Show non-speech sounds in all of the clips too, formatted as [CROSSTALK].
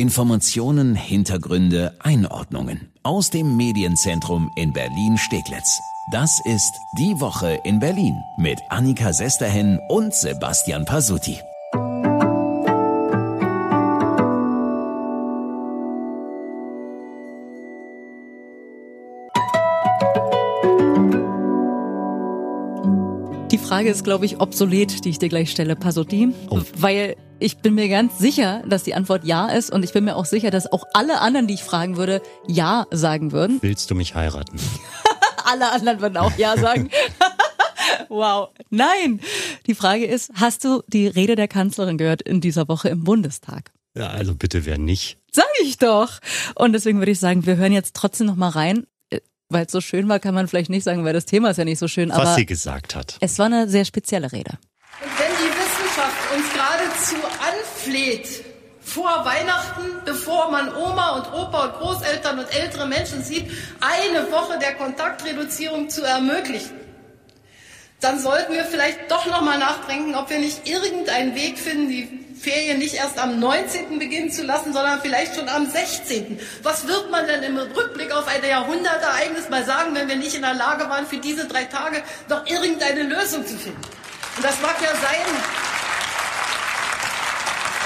Informationen, Hintergründe, Einordnungen aus dem Medienzentrum in Berlin-Steglitz. Das ist Die Woche in Berlin mit Annika Sesterhen und Sebastian Pasuti. Die Frage ist, glaube ich, obsolet, die ich dir gleich stelle, Pasuti, oh. weil ich bin mir ganz sicher, dass die Antwort ja ist und ich bin mir auch sicher, dass auch alle anderen, die ich fragen würde, ja sagen würden. Willst du mich heiraten? [LAUGHS] alle anderen würden auch ja sagen. [LAUGHS] wow. Nein. Die Frage ist, hast du die Rede der Kanzlerin gehört in dieser Woche im Bundestag? Ja, also bitte wer nicht. Sag ich doch. Und deswegen würde ich sagen, wir hören jetzt trotzdem noch mal rein. Weil es so schön war, kann man vielleicht nicht sagen, weil das Thema ist ja nicht so schön. Was sie gesagt hat. Es war eine sehr spezielle Rede. Und wenn die Wissenschaft uns geradezu anfleht, vor Weihnachten, bevor man Oma und Opa und Großeltern und ältere Menschen sieht, eine Woche der Kontaktreduzierung zu ermöglichen, dann sollten wir vielleicht doch noch mal nachdenken, ob wir nicht irgendeinen Weg finden, die Ferien nicht erst am 19. beginnen zu lassen, sondern vielleicht schon am 16. Was wird man denn im Rückblick auf ein Jahrhundertereignis mal sagen, wenn wir nicht in der Lage waren, für diese drei Tage noch irgendeine Lösung zu finden? Und das mag ja sein,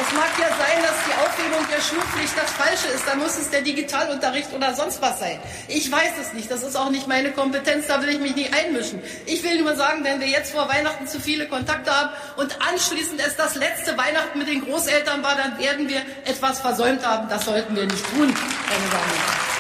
es mag ja sein, dass die Aufhebung der Schulpflicht das Falsche ist. Dann muss es der Digitalunterricht oder sonst was sein. Ich weiß es nicht. Das ist auch nicht meine Kompetenz. Da will ich mich nicht einmischen. Ich will nur sagen, wenn wir jetzt vor Weihnachten zu viele Kontakte haben und anschließend es das letzte Weihnachten mit den Großeltern war, dann werden wir etwas versäumt haben. Das sollten wir nicht tun, meine Damen und Herren.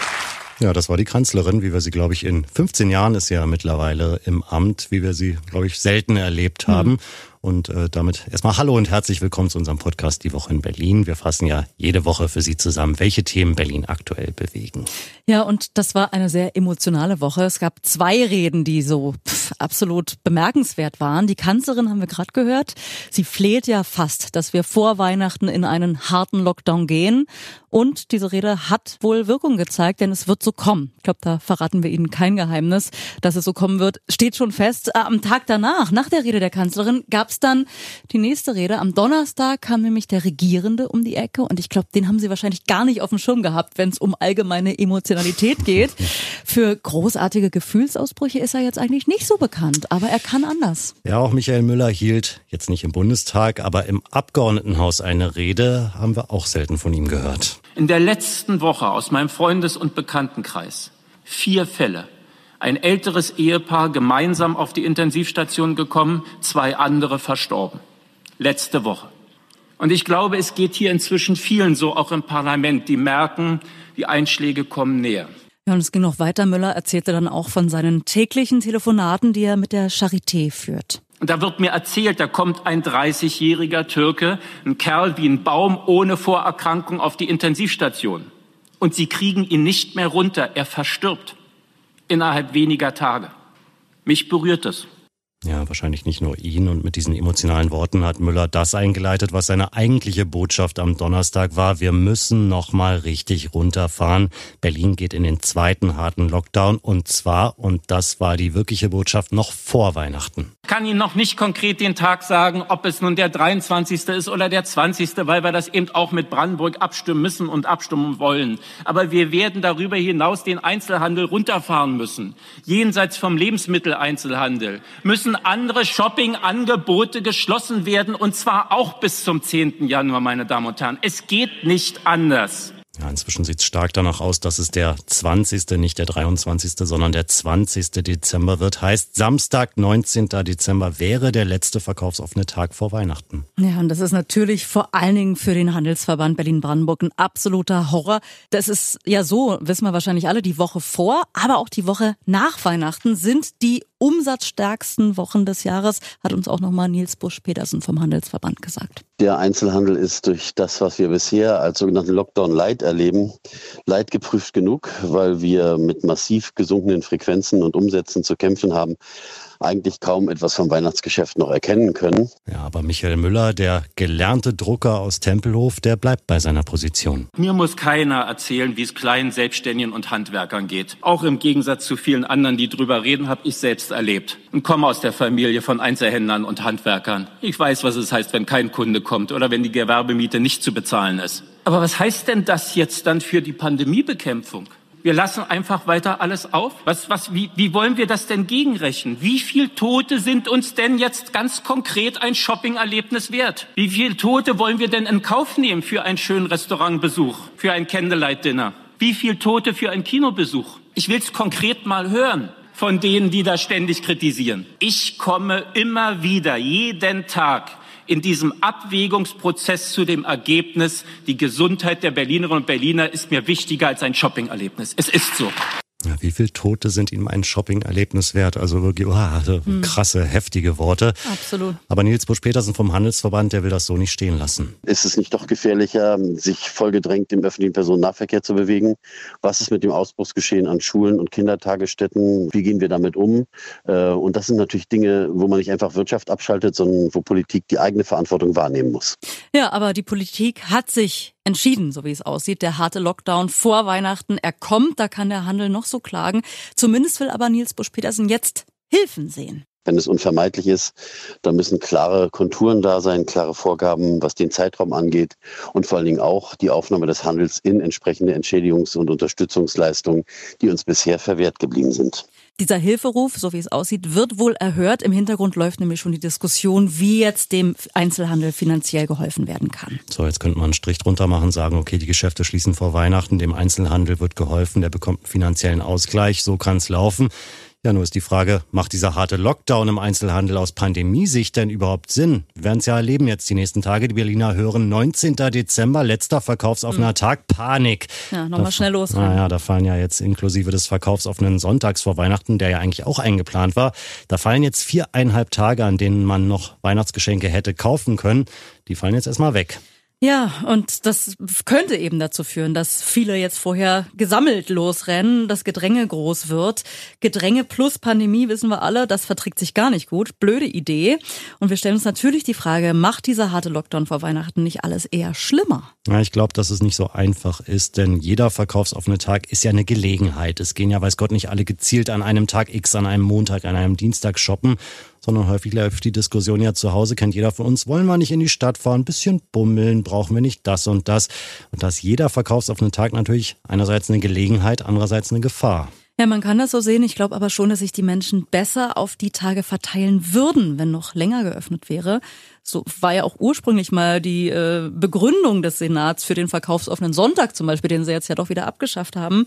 Ja, das war die Kanzlerin, wie wir sie, glaube ich, in 15 Jahren ist ja mittlerweile im Amt, wie wir sie, glaube ich, selten erlebt haben. Mhm. Und äh, damit erstmal Hallo und herzlich willkommen zu unserem Podcast Die Woche in Berlin. Wir fassen ja jede Woche für Sie zusammen, welche Themen Berlin aktuell bewegen. Ja, und das war eine sehr emotionale Woche. Es gab zwei Reden, die so absolut bemerkenswert waren. Die Kanzlerin haben wir gerade gehört. Sie fleht ja fast, dass wir vor Weihnachten in einen harten Lockdown gehen. Und diese Rede hat wohl Wirkung gezeigt, denn es wird so kommen. Ich glaube, da verraten wir Ihnen kein Geheimnis, dass es so kommen wird. Steht schon fest. Am Tag danach, nach der Rede der Kanzlerin, gab es dann die nächste Rede. Am Donnerstag kam nämlich der Regierende um die Ecke und ich glaube, den haben Sie wahrscheinlich gar nicht auf dem Schirm gehabt, wenn es um allgemeine Emotionalität geht. Für großartige Gefühlsausbrüche ist er jetzt eigentlich nicht so bekannt, aber er kann anders. Ja, auch Michael Müller hielt jetzt nicht im Bundestag, aber im Abgeordnetenhaus eine Rede, haben wir auch selten von ihm gehört. In der letzten Woche aus meinem Freundes- und Bekanntenkreis vier Fälle ein älteres Ehepaar gemeinsam auf die Intensivstation gekommen, zwei andere verstorben. Letzte Woche. Und ich glaube, es geht hier inzwischen vielen so, auch im Parlament, die merken, die Einschläge kommen näher. Ja, und es ging noch weiter. Müller erzählte dann auch von seinen täglichen Telefonaten, die er mit der Charité führt. Und da wird mir erzählt, da kommt ein 30-jähriger Türke, ein Kerl wie ein Baum ohne Vorerkrankung auf die Intensivstation. Und sie kriegen ihn nicht mehr runter. Er verstirbt innerhalb weniger Tage. Mich berührt es. Ja, wahrscheinlich nicht nur ihn. Und mit diesen emotionalen Worten hat Müller das eingeleitet, was seine eigentliche Botschaft am Donnerstag war. Wir müssen noch mal richtig runterfahren. Berlin geht in den zweiten harten Lockdown und zwar, und das war die wirkliche Botschaft, noch vor Weihnachten. Ich kann Ihnen noch nicht konkret den Tag sagen, ob es nun der 23. ist oder der 20., weil wir das eben auch mit Brandenburg abstimmen müssen und abstimmen wollen. Aber wir werden darüber hinaus den Einzelhandel runterfahren müssen. Jenseits vom Lebensmitteleinzelhandel müssen andere Shoppingangebote geschlossen werden, und zwar auch bis zum 10. Januar, meine Damen und Herren. Es geht nicht anders. Ja, inzwischen sieht es stark danach aus, dass es der 20., nicht der 23., sondern der 20. Dezember wird. Heißt, Samstag, 19. Dezember wäre der letzte verkaufsoffene Tag vor Weihnachten. Ja, und das ist natürlich vor allen Dingen für den Handelsverband Berlin-Brandenburg ein absoluter Horror. Das ist ja so, wissen wir wahrscheinlich alle, die Woche vor, aber auch die Woche nach Weihnachten sind die umsatzstärksten Wochen des Jahres, hat uns auch nochmal Nils Busch-Petersen vom Handelsverband gesagt. Der Einzelhandel ist durch das, was wir bisher als sogenannten Lockdown Light erleben, leidgeprüft genug, weil wir mit massiv gesunkenen Frequenzen und Umsätzen zu kämpfen haben eigentlich kaum etwas vom Weihnachtsgeschäft noch erkennen können. Ja, aber Michael Müller, der gelernte Drucker aus Tempelhof, der bleibt bei seiner Position. Mir muss keiner erzählen, wie es kleinen Selbstständigen und Handwerkern geht. Auch im Gegensatz zu vielen anderen, die drüber reden, habe ich selbst erlebt und komme aus der Familie von Einzelhändlern und Handwerkern. Ich weiß, was es heißt, wenn kein Kunde kommt oder wenn die Gewerbemiete nicht zu bezahlen ist. Aber was heißt denn das jetzt dann für die Pandemiebekämpfung? Wir lassen einfach weiter alles auf? Was, was, wie, wie wollen wir das denn gegenrechnen? Wie viel Tote sind uns denn jetzt ganz konkret ein Shoppingerlebnis wert? Wie viel Tote wollen wir denn in Kauf nehmen für einen schönen Restaurantbesuch, für ein Candlelight-Dinner? Wie viel Tote für einen Kinobesuch? Ich will es konkret mal hören von denen, die da ständig kritisieren. Ich komme immer wieder, jeden Tag in diesem Abwägungsprozess zu dem Ergebnis, die Gesundheit der Berlinerinnen und Berliner ist mir wichtiger als ein Shoppingerlebnis. Es ist so. Ja, wie viele Tote sind ihm ein Shopping-Erlebnis wert? Also wirklich, wow, hm. krasse, heftige Worte. Absolut. Aber Nils Busch-Petersen vom Handelsverband, der will das so nicht stehen lassen. Ist es nicht doch gefährlicher, sich vollgedrängt im öffentlichen Personennahverkehr zu bewegen? Was ist mit dem Ausbruchsgeschehen an Schulen und Kindertagesstätten? Wie gehen wir damit um? Äh, und das sind natürlich Dinge, wo man nicht einfach Wirtschaft abschaltet, sondern wo Politik die eigene Verantwortung wahrnehmen muss. Ja, aber die Politik hat sich entschieden, so wie es aussieht. Der harte Lockdown vor Weihnachten, er kommt, da kann der Handel noch so klagen. Zumindest will aber Nils Busch-Petersen jetzt Hilfen sehen. Wenn es unvermeidlich ist, dann müssen klare Konturen da sein, klare Vorgaben, was den Zeitraum angeht und vor allen Dingen auch die Aufnahme des Handels in entsprechende Entschädigungs- und Unterstützungsleistungen, die uns bisher verwehrt geblieben sind. Dieser Hilferuf, so wie es aussieht, wird wohl erhört. Im Hintergrund läuft nämlich schon die Diskussion, wie jetzt dem Einzelhandel finanziell geholfen werden kann. So, jetzt könnte man einen Strich drunter machen, sagen, okay, die Geschäfte schließen vor Weihnachten, dem Einzelhandel wird geholfen, der bekommt einen finanziellen Ausgleich, so kann es laufen. Ja, nur ist die Frage, macht dieser harte Lockdown im Einzelhandel aus Pandemiesicht denn überhaupt Sinn? Wir werden es ja erleben jetzt die nächsten Tage. Die Berliner hören 19. Dezember, letzter verkaufsoffener mhm. Tag, Panik. Ja, nochmal schnell los. Naja, da fallen ja jetzt inklusive des verkaufsoffenen Sonntags vor Weihnachten, der ja eigentlich auch eingeplant war, da fallen jetzt viereinhalb Tage, an denen man noch Weihnachtsgeschenke hätte kaufen können. Die fallen jetzt erstmal weg. Ja, und das könnte eben dazu führen, dass viele jetzt vorher gesammelt losrennen, dass Gedränge groß wird. Gedränge plus Pandemie wissen wir alle, das verträgt sich gar nicht gut. Blöde Idee. Und wir stellen uns natürlich die Frage, macht dieser harte Lockdown vor Weihnachten nicht alles eher schlimmer? Ja, ich glaube, dass es nicht so einfach ist, denn jeder verkaufsoffene Tag ist ja eine Gelegenheit. Es gehen ja, weiß Gott, nicht alle gezielt an einem Tag X, an einem Montag, an einem Dienstag shoppen, sondern häufig läuft die Diskussion ja zu Hause, kennt jeder von uns, wollen wir nicht in die Stadt fahren, ein bisschen bummeln, brauchen wir nicht das und das. Und dass jeder verkaufsoffene Tag natürlich einerseits eine Gelegenheit, andererseits eine Gefahr. Ja, man kann das so sehen. Ich glaube aber schon, dass sich die Menschen besser auf die Tage verteilen würden, wenn noch länger geöffnet wäre. So war ja auch ursprünglich mal die äh, Begründung des Senats für den verkaufsoffenen Sonntag zum Beispiel, den sie jetzt ja doch wieder abgeschafft haben.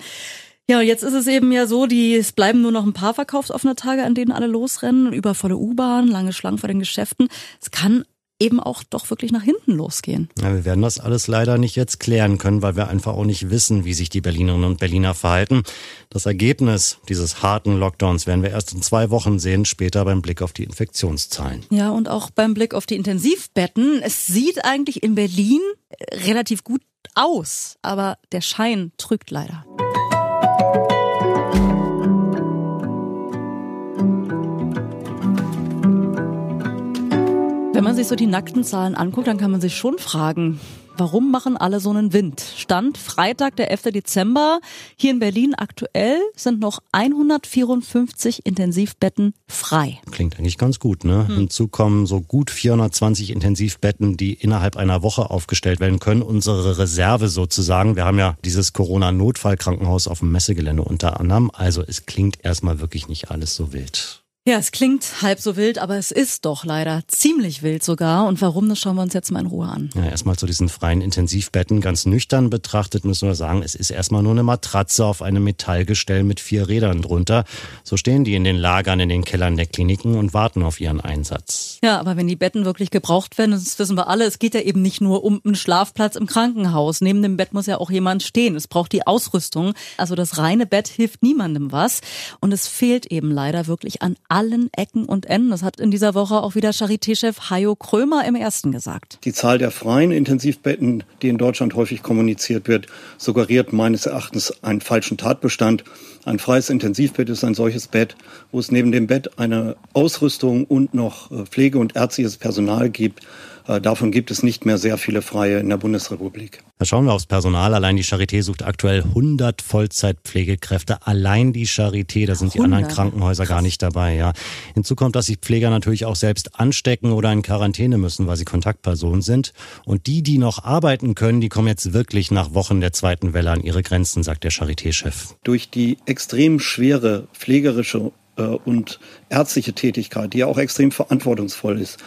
Ja, jetzt ist es eben ja so, die, es bleiben nur noch ein paar verkaufsoffene Tage, an denen alle losrennen, übervolle U-Bahn, lange Schlangen vor den Geschäften. Es kann eben auch doch wirklich nach hinten losgehen. Ja, wir werden das alles leider nicht jetzt klären können, weil wir einfach auch nicht wissen, wie sich die Berlinerinnen und Berliner verhalten. Das Ergebnis dieses harten Lockdowns werden wir erst in zwei Wochen sehen, später beim Blick auf die Infektionszahlen. Ja, und auch beim Blick auf die Intensivbetten. Es sieht eigentlich in Berlin relativ gut aus, aber der Schein trügt leider. Man sich so die nackten Zahlen anguckt, dann kann man sich schon fragen, warum machen alle so einen Wind? Stand Freitag, der 11. Dezember. Hier in Berlin aktuell sind noch 154 Intensivbetten frei. Klingt eigentlich ganz gut, ne? Hm. Hinzu kommen so gut 420 Intensivbetten, die innerhalb einer Woche aufgestellt werden können. Unsere Reserve sozusagen. Wir haben ja dieses Corona-Notfallkrankenhaus auf dem Messegelände unter anderem. Also es klingt erstmal wirklich nicht alles so wild. Ja, es klingt halb so wild, aber es ist doch leider ziemlich wild sogar. Und warum, das schauen wir uns jetzt mal in Ruhe an. Ja, erstmal zu diesen freien Intensivbetten. Ganz nüchtern betrachtet müssen wir sagen, es ist erstmal nur eine Matratze auf einem Metallgestell mit vier Rädern drunter. So stehen die in den Lagern in den Kellern der Kliniken und warten auf ihren Einsatz. Ja, aber wenn die Betten wirklich gebraucht werden, das wissen wir alle, es geht ja eben nicht nur um einen Schlafplatz im Krankenhaus. Neben dem Bett muss ja auch jemand stehen. Es braucht die Ausrüstung. Also das reine Bett hilft niemandem was. Und es fehlt eben leider wirklich an allen Ecken und Enden. Das hat in dieser Woche auch wieder Charité-Chef Hajo Krömer im ersten gesagt. Die Zahl der freien Intensivbetten, die in Deutschland häufig kommuniziert wird, suggeriert meines Erachtens einen falschen Tatbestand. Ein freies Intensivbett ist ein solches Bett, wo es neben dem Bett eine Ausrüstung und noch äh, Pflege- und ärztliches Personal gibt, davon gibt es nicht mehr sehr viele Freie in der Bundesrepublik. Da schauen wir aufs Personal. Allein die Charité sucht aktuell 100 Vollzeitpflegekräfte. Allein die Charité, da sind die 100. anderen Krankenhäuser Krass. gar nicht dabei. Ja. Hinzu kommt, dass sich Pfleger natürlich auch selbst anstecken oder in Quarantäne müssen, weil sie Kontaktpersonen sind. Und die, die noch arbeiten können, die kommen jetzt wirklich nach Wochen der zweiten Welle an ihre Grenzen, sagt der Charité-Chef. Durch die extrem schwere pflegerische äh, und ärztliche Tätigkeit, die ja auch extrem verantwortungsvoll ist,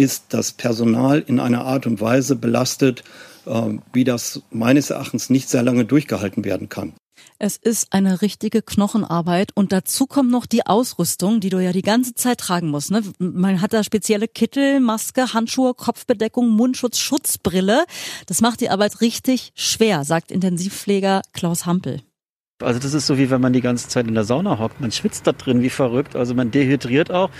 ist das Personal in einer Art und Weise belastet, äh, wie das meines Erachtens nicht sehr lange durchgehalten werden kann. Es ist eine richtige Knochenarbeit und dazu kommt noch die Ausrüstung, die du ja die ganze Zeit tragen musst. Ne? Man hat da spezielle Kittel, Maske, Handschuhe, Kopfbedeckung, Mundschutz, Schutzbrille. Das macht die Arbeit richtig schwer, sagt Intensivpfleger Klaus Hampel. Also das ist so wie wenn man die ganze Zeit in der Sauna hockt. Man schwitzt da drin wie verrückt. Also man dehydriert auch,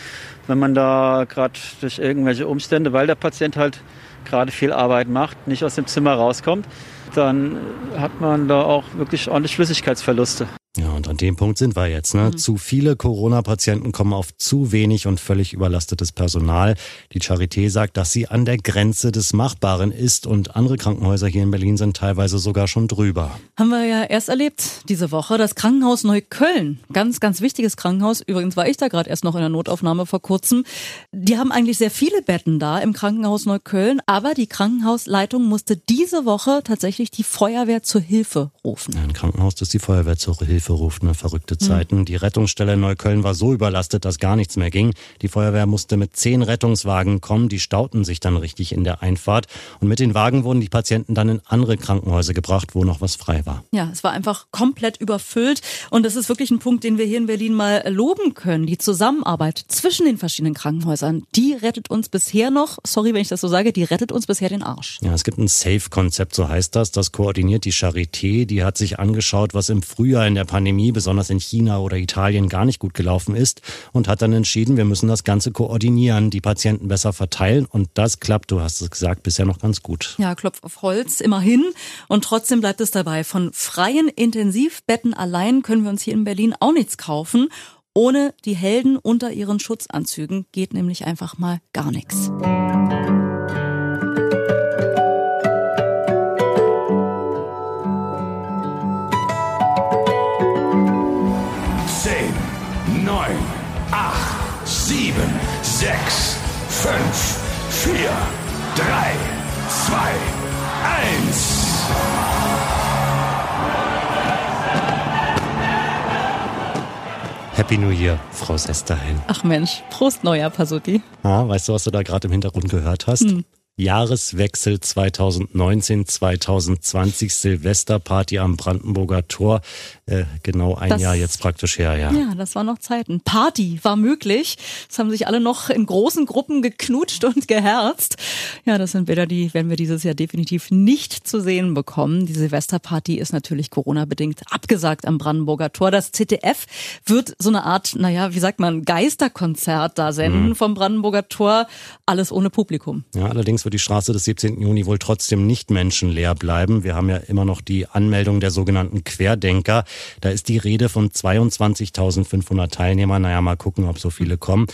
wenn man da gerade durch irgendwelche Umstände, weil der Patient halt gerade viel Arbeit macht, nicht aus dem Zimmer rauskommt, dann hat man da auch wirklich ordentlich Flüssigkeitsverluste. Ja, und an dem Punkt sind wir jetzt. Ne? Mhm. Zu viele Corona-Patienten kommen auf zu wenig und völlig überlastetes Personal. Die Charité sagt, dass sie an der Grenze des Machbaren ist und andere Krankenhäuser hier in Berlin sind teilweise sogar schon drüber. Haben wir ja erst erlebt diese Woche. Das Krankenhaus Neukölln, ganz, ganz wichtiges Krankenhaus. Übrigens war ich da gerade erst noch in der Notaufnahme vor kurzem. Die haben eigentlich sehr viele Betten da im Krankenhaus Neukölln, aber die Krankenhausleitung musste diese Woche tatsächlich die Feuerwehr zur Hilfe rufen. Ja, ein Krankenhaus, das die Feuerwehr zur Hilfe Hilfe ruft. Ne? Verrückte hm. Zeiten. Mhm. Die Rettungsstelle in Neukölln war so überlastet, dass gar nichts mehr ging. Die Feuerwehr musste mit zehn Rettungswagen kommen. Die stauten sich dann richtig in der Einfahrt. Und mit den Wagen wurden die Patienten dann in andere Krankenhäuser gebracht, wo noch was frei war. Ja, es war einfach komplett überfüllt. Und das ist wirklich ein Punkt, den wir hier in Berlin mal loben können. Die Zusammenarbeit zwischen den verschiedenen Krankenhäusern, die rettet uns bisher noch, sorry, wenn ich das so sage, die rettet uns bisher den Arsch. Ja, es gibt ein Safe-Konzept, so heißt das. Das koordiniert die Charité. Die hat sich angeschaut, was im Frühjahr in der Pandemie, besonders in China oder Italien, gar nicht gut gelaufen ist und hat dann entschieden, wir müssen das Ganze koordinieren, die Patienten besser verteilen und das klappt, du hast es gesagt, bisher noch ganz gut. Ja, Klopf auf Holz, immerhin. Und trotzdem bleibt es dabei. Von freien Intensivbetten allein können wir uns hier in Berlin auch nichts kaufen. Ohne die Helden unter ihren Schutzanzügen geht nämlich einfach mal gar nichts. Sechs, fünf, vier, drei, zwei, eins. Happy New Year, Frau Sesterheim. Ach Mensch, Prost Neujahr, Pasuti. Ah, weißt du, was du da gerade im Hintergrund gehört hast? Hm. Jahreswechsel 2019-2020 Silvesterparty am Brandenburger Tor. Äh, genau ein das, Jahr jetzt praktisch her, ja. Ja, das war noch Zeiten. Party war möglich. Es haben sich alle noch in großen Gruppen geknutscht und geherzt. Ja, das sind Bilder, die werden wir dieses Jahr definitiv nicht zu sehen bekommen. Die Silvesterparty ist natürlich Corona-bedingt abgesagt am Brandenburger Tor. Das ZDF wird so eine Art, naja, wie sagt man, Geisterkonzert da senden mhm. vom Brandenburger Tor. Alles ohne Publikum. Ja, allerdings wird die Straße des 17. Juni wohl trotzdem nicht menschenleer bleiben. Wir haben ja immer noch die Anmeldung der sogenannten Querdenker. Da ist die Rede von 22.500 Teilnehmern. Naja, mal gucken, ob so viele kommen.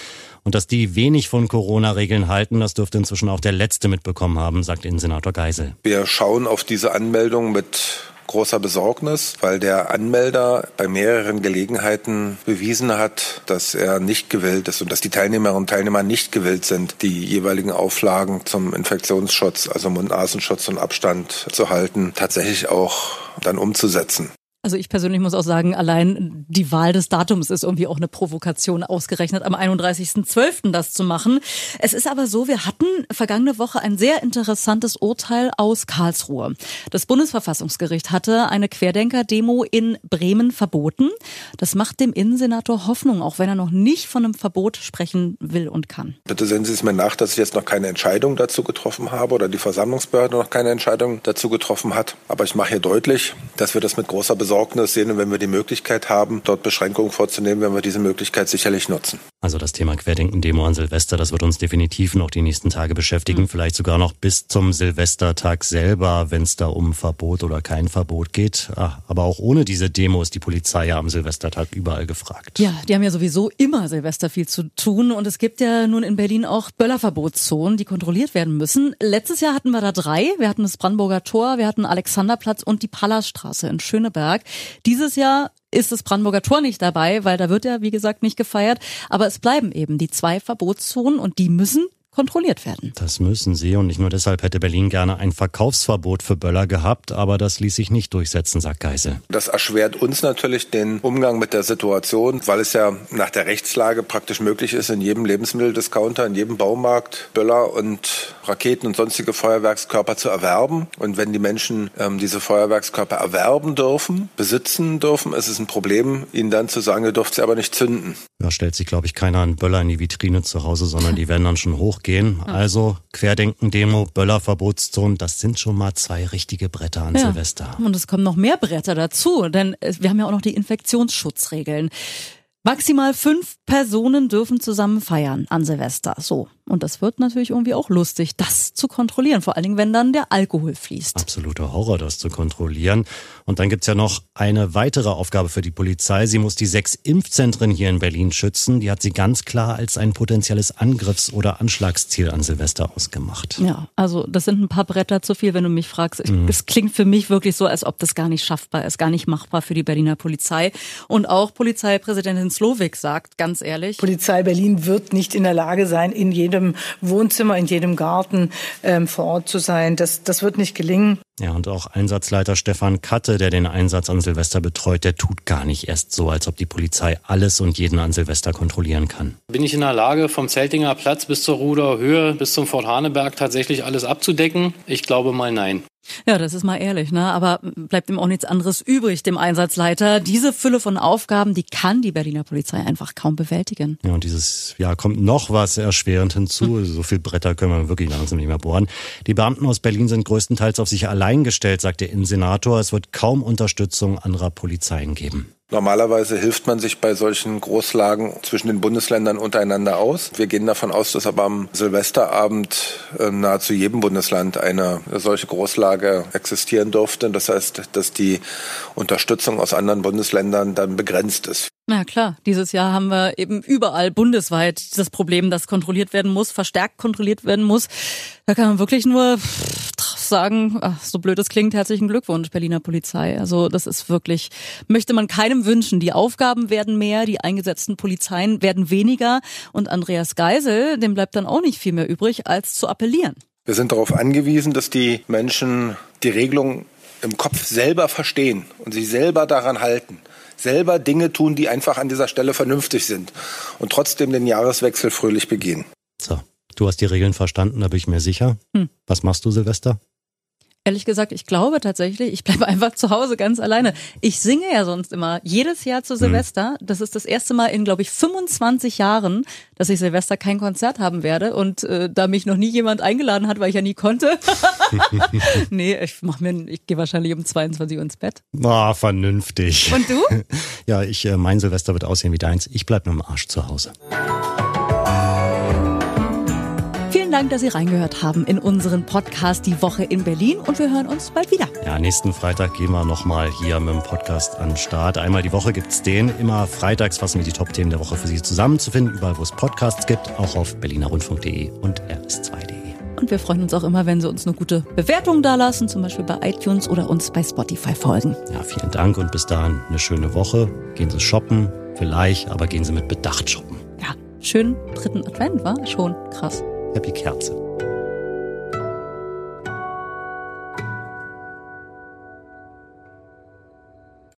Und dass die wenig von Corona-Regeln halten, das dürfte inzwischen auch der Letzte mitbekommen haben, sagt Innensenator Geisel. Wir schauen auf diese Anmeldung mit großer Besorgnis, weil der Anmelder bei mehreren Gelegenheiten bewiesen hat, dass er nicht gewillt ist und dass die Teilnehmerinnen und Teilnehmer nicht gewillt sind, die jeweiligen Auflagen zum Infektionsschutz, also Mund-Nasenschutz und Abstand zu halten, tatsächlich auch dann umzusetzen. Also ich persönlich muss auch sagen, allein die Wahl des Datums ist irgendwie auch eine Provokation, ausgerechnet am 31.12. das zu machen. Es ist aber so, wir hatten vergangene Woche ein sehr interessantes Urteil aus Karlsruhe. Das Bundesverfassungsgericht hatte eine Querdenker-Demo in Bremen verboten. Das macht dem Innensenator Hoffnung, auch wenn er noch nicht von einem Verbot sprechen will und kann. Bitte sehen Sie es mir nach, dass ich jetzt noch keine Entscheidung dazu getroffen habe oder die Versammlungsbehörde noch keine Entscheidung dazu getroffen hat. Aber ich mache hier deutlich, dass wir das mit großer Besorgnis sehen und wenn wir die Möglichkeit haben, dort Beschränkungen vorzunehmen, werden wir diese Möglichkeit sicherlich nutzen. Also das Thema Querdenken-Demo an Silvester, das wird uns definitiv noch die nächsten Tage beschäftigen, mhm. vielleicht sogar noch bis zum Silvestertag selber, wenn es da um Verbot oder kein Verbot geht. Ach, aber auch ohne diese Demo ist die Polizei ja am Silvestertag überall gefragt. Ja, die haben ja sowieso immer Silvester viel zu tun und es gibt ja nun in Berlin auch Böllerverbotszonen, die kontrolliert werden müssen. Letztes Jahr hatten wir da drei. Wir hatten das Brandenburger Tor, wir hatten Alexanderplatz und die Pallasstraße in Schöneberg. Dieses Jahr ist das Brandenburger Tor nicht dabei, weil da wird ja, wie gesagt, nicht gefeiert. Aber es bleiben eben die zwei Verbotszonen und die müssen kontrolliert werden. Das müssen sie und nicht nur deshalb hätte Berlin gerne ein Verkaufsverbot für Böller gehabt, aber das ließ sich nicht durchsetzen, sagt Geisel. Das erschwert uns natürlich den Umgang mit der Situation, weil es ja nach der Rechtslage praktisch möglich ist, in jedem Lebensmitteldiscounter, in jedem Baumarkt Böller und Raketen und sonstige Feuerwerkskörper zu erwerben. Und wenn die Menschen ähm, diese Feuerwerkskörper erwerben dürfen, besitzen dürfen, ist es ein Problem, ihnen dann zu sagen, ihr dürft sie aber nicht zünden. Da stellt sich, glaube ich, keiner einen Böller in die Vitrine zu Hause, sondern die werden dann schon hoch gehen. Also Querdenken-Demo, Böller-Verbotszone, das sind schon mal zwei richtige Bretter an ja. Silvester. Und es kommen noch mehr Bretter dazu, denn wir haben ja auch noch die Infektionsschutzregeln. Maximal fünf Personen dürfen zusammen feiern an Silvester. So. Und das wird natürlich irgendwie auch lustig, das zu kontrollieren, vor allen Dingen, wenn dann der Alkohol fließt. Absoluter Horror, das zu kontrollieren. Und dann gibt's ja noch eine weitere Aufgabe für die Polizei. Sie muss die sechs Impfzentren hier in Berlin schützen. Die hat sie ganz klar als ein potenzielles Angriffs- oder Anschlagsziel an Silvester ausgemacht. Ja, also das sind ein paar Bretter zu viel, wenn du mich fragst. Es mhm. klingt für mich wirklich so, als ob das gar nicht schaffbar ist, gar nicht machbar für die Berliner Polizei. Und auch Polizeipräsidentin Slowik sagt, ganz ehrlich. Polizei Berlin wird nicht in der Lage sein, in jedem jedem Wohnzimmer, in jedem Garten ähm, vor Ort zu sein. Das, das wird nicht gelingen. Ja, und auch Einsatzleiter Stefan Katte, der den Einsatz an Silvester betreut, der tut gar nicht erst so, als ob die Polizei alles und jeden an Silvester kontrollieren kann. Bin ich in der Lage, vom Zeltinger Platz bis zur Ruderhöhe bis zum Fort Haneberg tatsächlich alles abzudecken? Ich glaube mal nein. Ja, das ist mal ehrlich, ne? Aber bleibt ihm auch nichts anderes übrig, dem Einsatzleiter. Diese Fülle von Aufgaben, die kann die Berliner Polizei einfach kaum bewältigen. Ja, und dieses Jahr kommt noch was erschwerend hinzu. Hm. So viel Bretter können wir wirklich langsam nicht mehr bohren. Die Beamten aus Berlin sind größtenteils auf sich allein gestellt, sagt der Innensenator. Es wird kaum Unterstützung anderer Polizeien geben. Normalerweise hilft man sich bei solchen Großlagen zwischen den Bundesländern untereinander aus. Wir gehen davon aus, dass aber am Silvesterabend äh, nahezu jedem Bundesland eine solche Großlage existieren durfte. Das heißt, dass die Unterstützung aus anderen Bundesländern dann begrenzt ist. Na klar, dieses Jahr haben wir eben überall bundesweit das Problem, dass kontrolliert werden muss, verstärkt kontrolliert werden muss. Da kann man wirklich nur sagen, ach, so blöd es klingt, herzlichen Glückwunsch, Berliner Polizei. Also das ist wirklich, möchte man keinem wünschen. Die Aufgaben werden mehr, die eingesetzten Polizeien werden weniger und Andreas Geisel, dem bleibt dann auch nicht viel mehr übrig, als zu appellieren. Wir sind darauf angewiesen, dass die Menschen die Regelung im Kopf selber verstehen und sich selber daran halten selber Dinge tun, die einfach an dieser Stelle vernünftig sind und trotzdem den Jahreswechsel fröhlich begehen. So, du hast die Regeln verstanden, da bin ich mir sicher. Hm. Was machst du, Silvester? Ehrlich gesagt, ich glaube tatsächlich, ich bleibe [LAUGHS] einfach zu Hause ganz alleine. Ich singe ja sonst immer jedes Jahr zu Silvester. Das ist das erste Mal in, glaube ich, 25 Jahren, dass ich Silvester kein Konzert haben werde. Und äh, da mich noch nie jemand eingeladen hat, weil ich ja nie konnte. [LAUGHS] nee, ich mach mir, ich gehe wahrscheinlich um 22 Uhr ins Bett. Ah, vernünftig. Und du? [LAUGHS] ja, ich, äh, mein Silvester wird aussehen wie deins. Ich bleib mit dem Arsch zu Hause. Dank, dass Sie reingehört haben in unseren Podcast Die Woche in Berlin und wir hören uns bald wieder. Ja, nächsten Freitag gehen wir nochmal hier mit dem Podcast an den Start. Einmal die Woche gibt es den. Immer freitags fassen wir die Top-Themen der Woche für Sie zusammenzufinden, überall wo es Podcasts gibt, auch auf berlinerrundfunk.de und rs2.de. Und wir freuen uns auch immer, wenn Sie uns eine gute Bewertung dalassen, zum Beispiel bei iTunes oder uns bei Spotify folgen. Ja, vielen Dank und bis dahin eine schöne Woche. Gehen Sie shoppen, vielleicht, aber gehen Sie mit Bedacht shoppen. Ja, schönen dritten Advent, war schon krass. Happy Kerze.